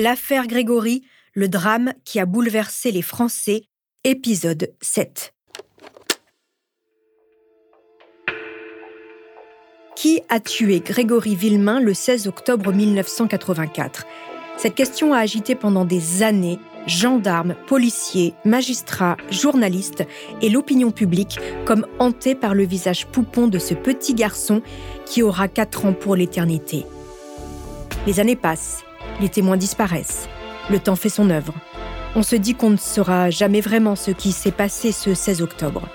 L'affaire Grégory, le drame qui a bouleversé les Français, épisode 7. Qui a tué Grégory Villemain le 16 octobre 1984 Cette question a agité pendant des années gendarmes, policiers, magistrats, journalistes et l'opinion publique comme hantés par le visage poupon de ce petit garçon qui aura 4 ans pour l'éternité. Les années passent, les témoins disparaissent, le temps fait son œuvre. On se dit qu'on ne saura jamais vraiment ce qui s'est passé ce 16 octobre.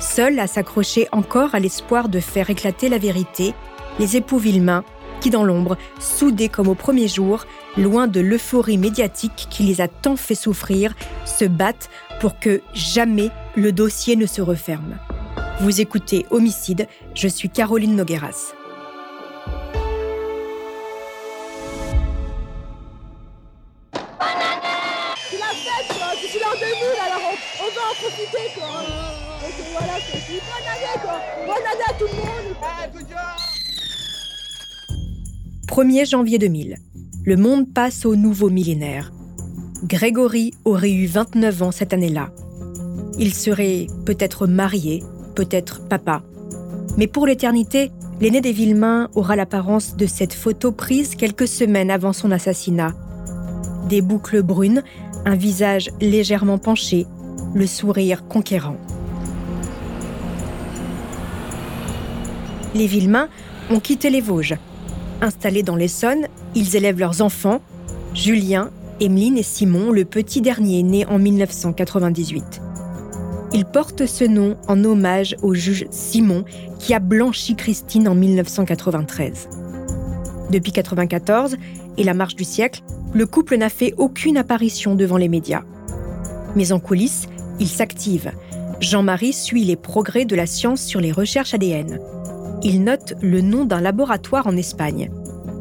Seul à s'accrocher encore à l'espoir de faire éclater la vérité, les époux Villemain, qui dans l'ombre, soudés comme au premier jour, loin de l'euphorie médiatique qui les a tant fait souffrir, se battent pour que jamais le dossier ne se referme. Vous écoutez Homicide, je suis Caroline Nogueras. Bonne année à tout le monde. 1er janvier 2000. Le monde passe au nouveau millénaire. Grégory aurait eu 29 ans cette année-là. Il serait peut-être marié, peut-être papa. Mais pour l'éternité, l'aîné des Villemains aura l'apparence de cette photo prise quelques semaines avant son assassinat. Des boucles brunes, un visage légèrement penché, le sourire conquérant. Les Villemains ont quitté les Vosges. Installés dans l'Essonne, ils élèvent leurs enfants, Julien, Emeline et Simon, le petit dernier né en 1998. Ils portent ce nom en hommage au juge Simon qui a blanchi Christine en 1993. Depuis 1994 et la marche du siècle, le couple n'a fait aucune apparition devant les médias. Mais en coulisses, il s'active. Jean-Marie suit les progrès de la science sur les recherches ADN. Il note le nom d'un laboratoire en Espagne.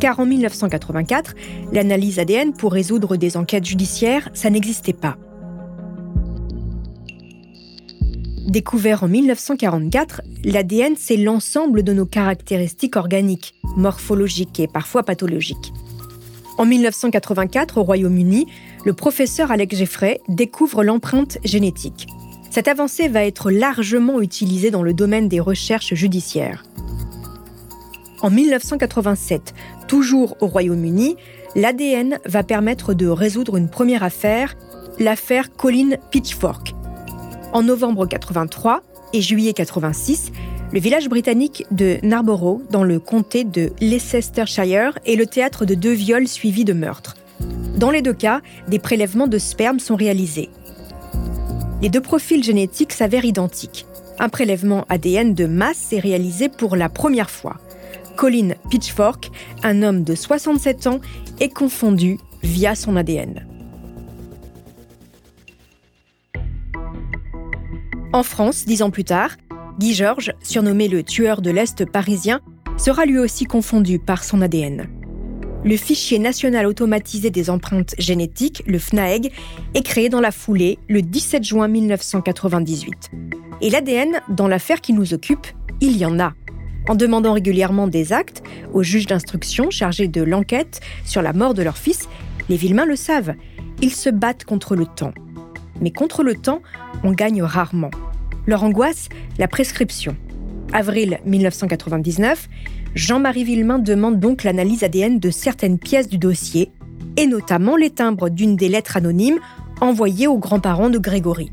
Car en 1984, l'analyse ADN pour résoudre des enquêtes judiciaires, ça n'existait pas. Découvert en 1944, l'ADN, c'est l'ensemble de nos caractéristiques organiques, morphologiques et parfois pathologiques. En 1984, au Royaume-Uni, le professeur Alex Jeffrey découvre l'empreinte génétique. Cette avancée va être largement utilisée dans le domaine des recherches judiciaires. En 1987, toujours au Royaume-Uni, l'ADN va permettre de résoudre une première affaire, l'affaire Colin Pitchfork. En novembre 83 et juillet 86, le village britannique de Narborough, dans le comté de Leicestershire, est le théâtre de deux viols suivis de meurtres. Dans les deux cas, des prélèvements de sperme sont réalisés. Les deux profils génétiques s'avèrent identiques. Un prélèvement ADN de masse est réalisé pour la première fois. Colin Pitchfork, un homme de 67 ans, est confondu via son ADN. En France, dix ans plus tard, Guy Georges, surnommé le tueur de l'Est parisien, sera lui aussi confondu par son ADN le fichier national automatisé des empreintes génétiques, le FNAEG, est créé dans la foulée le 17 juin 1998. Et l'ADN, dans l'affaire qui nous occupe, il y en a. En demandant régulièrement des actes aux juges d'instruction chargés de l'enquête sur la mort de leur fils, les Villemains le savent. Ils se battent contre le temps. Mais contre le temps, on gagne rarement. Leur angoisse, la prescription. Avril 1999, Jean-Marie Villemain demande donc l'analyse ADN de certaines pièces du dossier, et notamment les timbres d'une des lettres anonymes envoyées aux grands-parents de Grégory.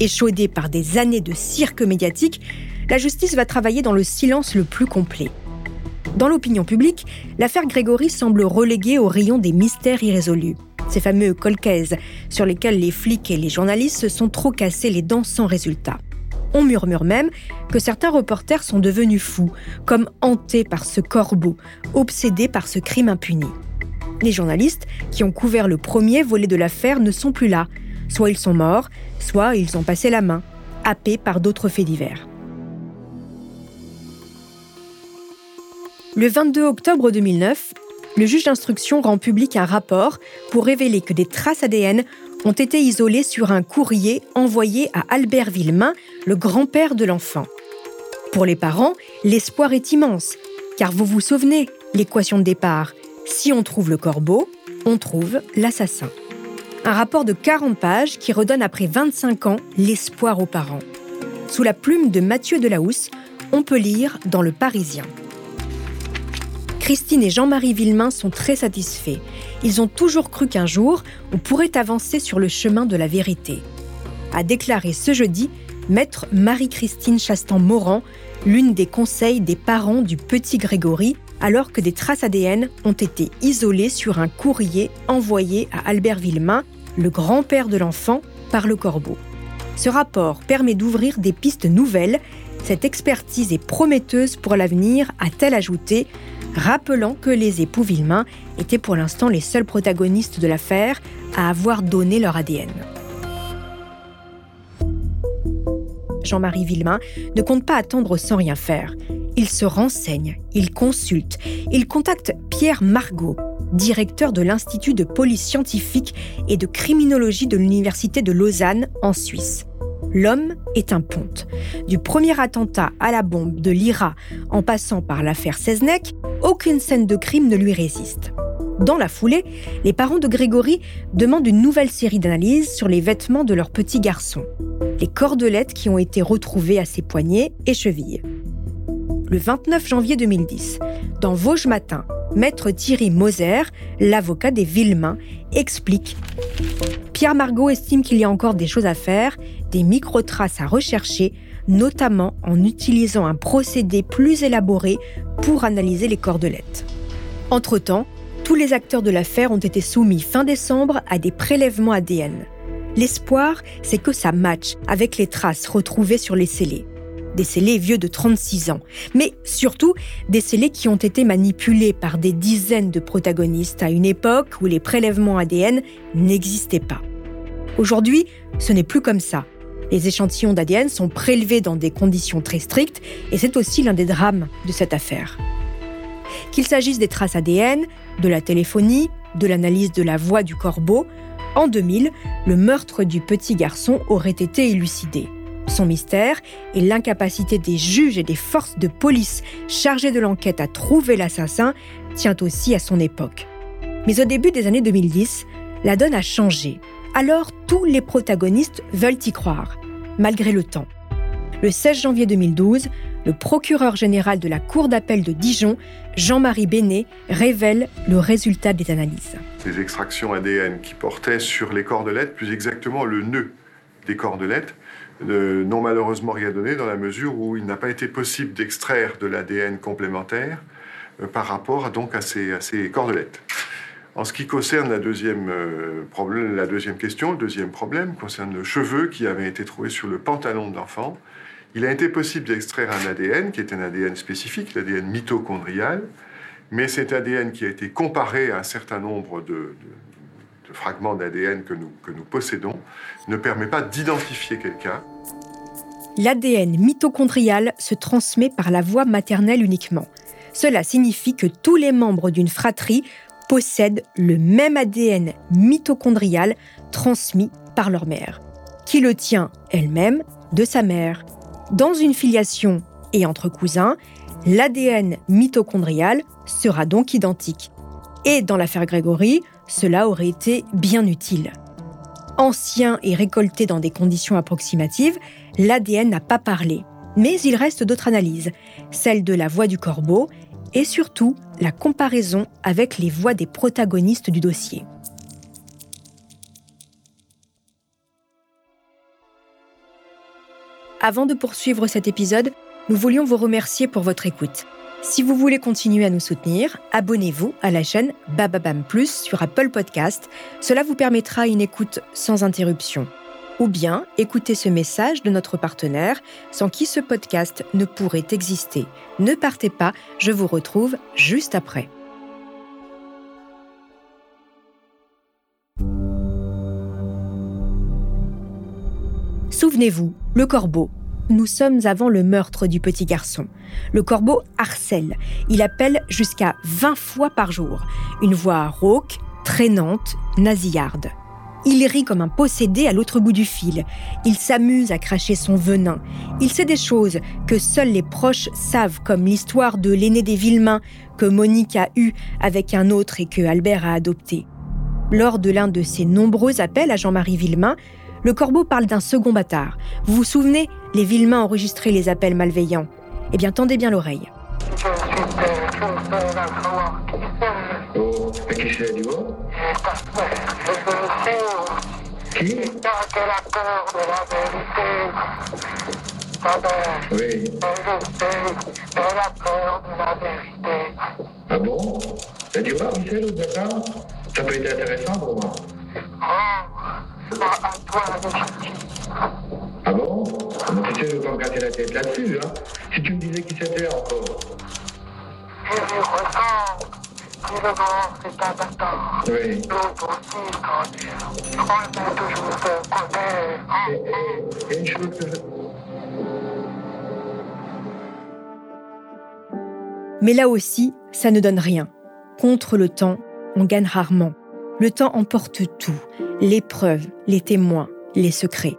Échaudée par des années de cirque médiatique, la justice va travailler dans le silence le plus complet. Dans l'opinion publique, l'affaire Grégory semble reléguée au rayon des mystères irrésolus. Ces fameux colcaises sur lesquels les flics et les journalistes se sont trop cassés les dents sans résultat. On murmure même que certains reporters sont devenus fous, comme hantés par ce corbeau, obsédés par ce crime impuni. Les journalistes qui ont couvert le premier volet de l'affaire ne sont plus là. Soit ils sont morts, soit ils ont passé la main, happés par d'autres faits divers. Le 22 octobre 2009, le juge d'instruction rend public un rapport pour révéler que des traces ADN ont été isolés sur un courrier envoyé à Albert Villemain, le grand-père de l'enfant. Pour les parents, l'espoir est immense, car vous vous souvenez, l'équation de départ, si on trouve le corbeau, on trouve l'assassin. Un rapport de 40 pages qui redonne après 25 ans l'espoir aux parents. Sous la plume de Mathieu Delahousse, on peut lire dans Le Parisien. Christine et Jean-Marie Villemain sont très satisfaits. Ils ont toujours cru qu'un jour, on pourrait avancer sur le chemin de la vérité. A déclaré ce jeudi Maître Marie-Christine Chastan-Morand, l'une des conseils des parents du petit Grégory, alors que des traces ADN ont été isolées sur un courrier envoyé à Albert Villemain, le grand-père de l'enfant, par le corbeau. Ce rapport permet d'ouvrir des pistes nouvelles. Cette expertise est prometteuse pour l'avenir, a-t-elle ajouté, rappelant que les époux Villemain étaient pour l'instant les seuls protagonistes de l'affaire à avoir donné leur ADN. Jean-Marie Villemain ne compte pas attendre sans rien faire. Il se renseigne, il consulte, il contacte Pierre Margot, directeur de l'Institut de police scientifique et de criminologie de l'Université de Lausanne en Suisse. L'homme est un ponte. Du premier attentat à la bombe de l'IRA en passant par l'affaire Seznec, aucune scène de crime ne lui résiste. Dans la foulée, les parents de Grégory demandent une nouvelle série d'analyses sur les vêtements de leur petit garçon. Les cordelettes qui ont été retrouvées à ses poignets et chevilles. Le 29 janvier 2010, dans Vosges Matin, Maître Thierry Moser, l'avocat des Villemains, explique Pierre Margot estime qu'il y a encore des choses à faire, des micro-traces à rechercher, notamment en utilisant un procédé plus élaboré pour analyser les cordelettes. Entre-temps, tous les acteurs de l'affaire ont été soumis fin décembre à des prélèvements ADN. L'espoir, c'est que ça matche avec les traces retrouvées sur les scellés. Des scellés vieux de 36 ans, mais surtout des scellés qui ont été manipulés par des dizaines de protagonistes à une époque où les prélèvements ADN n'existaient pas. Aujourd'hui, ce n'est plus comme ça. Les échantillons d'ADN sont prélevés dans des conditions très strictes et c'est aussi l'un des drames de cette affaire. Qu'il s'agisse des traces ADN, de la téléphonie, de l'analyse de la voix du corbeau, en 2000, le meurtre du petit garçon aurait été élucidé. Son mystère et l'incapacité des juges et des forces de police chargées de l'enquête à trouver l'assassin tient aussi à son époque. Mais au début des années 2010, la donne a changé. Alors tous les protagonistes veulent y croire, malgré le temps. Le 16 janvier 2012, le procureur général de la Cour d'appel de Dijon, Jean-Marie Bénet, révèle le résultat des analyses. Ces extractions ADN qui portaient sur les cordelettes, plus exactement le nœud des cordelettes, n'ont malheureusement rien donné dans la mesure où il n'a pas été possible d'extraire de l'ADN complémentaire euh, par rapport donc à ces, à ces cordelettes. En ce qui concerne la deuxième, euh, problème, la deuxième question, le deuxième problème concerne le cheveu qui avait été trouvé sur le pantalon de l'enfant. Il a été possible d'extraire un ADN qui est un ADN spécifique, l'ADN mitochondrial, mais cet ADN qui a été comparé à un certain nombre de, fragments d'ADN que nous, que nous possédons ne permet pas d'identifier quelqu'un. L'ADN mitochondrial se transmet par la voie maternelle uniquement. Cela signifie que tous les membres d'une fratrie possèdent le même ADN mitochondrial transmis par leur mère, qui le tient elle-même de sa mère. Dans une filiation et entre cousins, l'ADN mitochondrial sera donc identique. Et dans l'affaire Grégory, cela aurait été bien utile. Ancien et récolté dans des conditions approximatives, l'ADN n'a pas parlé. Mais il reste d'autres analyses, celle de la voix du corbeau et surtout la comparaison avec les voix des protagonistes du dossier. Avant de poursuivre cet épisode, nous voulions vous remercier pour votre écoute. Si vous voulez continuer à nous soutenir, abonnez-vous à la chaîne Bababam Plus sur Apple Podcast. Cela vous permettra une écoute sans interruption. Ou bien écoutez ce message de notre partenaire sans qui ce podcast ne pourrait exister. Ne partez pas, je vous retrouve juste après. Souvenez-vous, le corbeau, nous sommes avant le meurtre du petit garçon. Le corbeau harcèle. Il appelle jusqu'à 20 fois par jour. Une voix rauque, traînante, nasillarde. Il rit comme un possédé à l'autre bout du fil. Il s'amuse à cracher son venin. Il sait des choses que seuls les proches savent, comme l'histoire de l'aîné des Villemains que Monique a eue avec un autre et que Albert a adopté. Lors de l'un de ses nombreux appels à Jean-Marie Villemain, le corbeau parle d'un second bâtard. Vous vous souvenez Les Villemain enregistraient les appels malveillants. Eh bien, tendez bien l'oreille. Oh, qui c'est, dis Qui Oui. Ah bon Et tu vois, Michel, au Dakar Ça peut être intéressant pour moi. Ah bon Mais tu sais, je vais pas me casser la tête là-dessus, hein. Si tu me disais qui c'était encore. Oui. Et, et une chose que je... Mais là aussi, ça ne donne rien. Contre le temps, on gagne rarement. Le temps emporte tout, les preuves, les témoins, les secrets.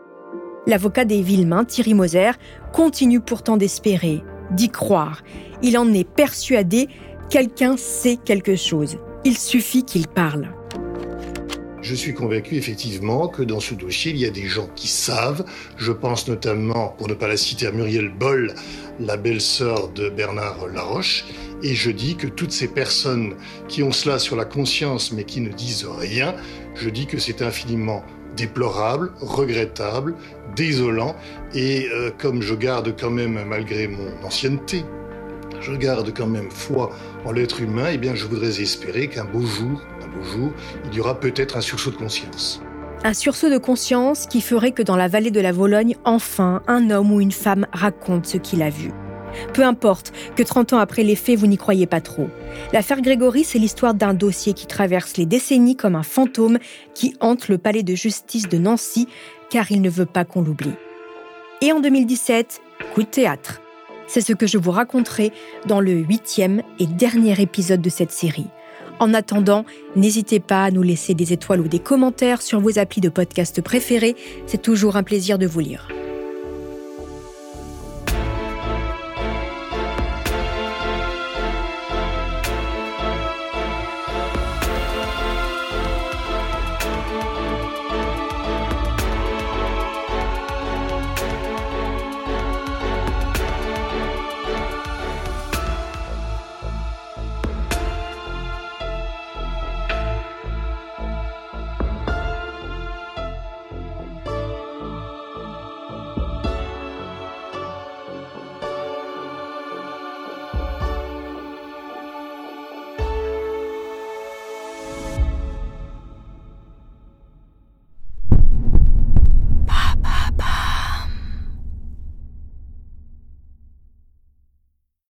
L'avocat des Villemains, Thierry Moser, continue pourtant d'espérer, d'y croire. Il en est persuadé, quelqu'un sait quelque chose. Il suffit qu'il parle. Je suis convaincu effectivement que dans ce dossier, il y a des gens qui savent. Je pense notamment, pour ne pas la citer, à Muriel Boll, la belle-sœur de Bernard Laroche. Et je dis que toutes ces personnes qui ont cela sur la conscience mais qui ne disent rien, je dis que c'est infiniment déplorable, regrettable, désolant. Et euh, comme je garde quand même, malgré mon ancienneté, je garde quand même foi en l'être humain, eh bien je voudrais espérer qu'un beau jour, un beau jour, il y aura peut-être un sursaut de conscience. Un sursaut de conscience qui ferait que dans la vallée de la Vologne, enfin, un homme ou une femme raconte ce qu'il a vu. Peu importe que 30 ans après les faits, vous n'y croyez pas trop. L'affaire Grégory, c'est l'histoire d'un dossier qui traverse les décennies comme un fantôme qui hante le palais de justice de Nancy car il ne veut pas qu'on l'oublie. Et en 2017, coup de théâtre. C'est ce que je vous raconterai dans le huitième et dernier épisode de cette série. En attendant, n'hésitez pas à nous laisser des étoiles ou des commentaires sur vos applis de podcast préférés. C'est toujours un plaisir de vous lire.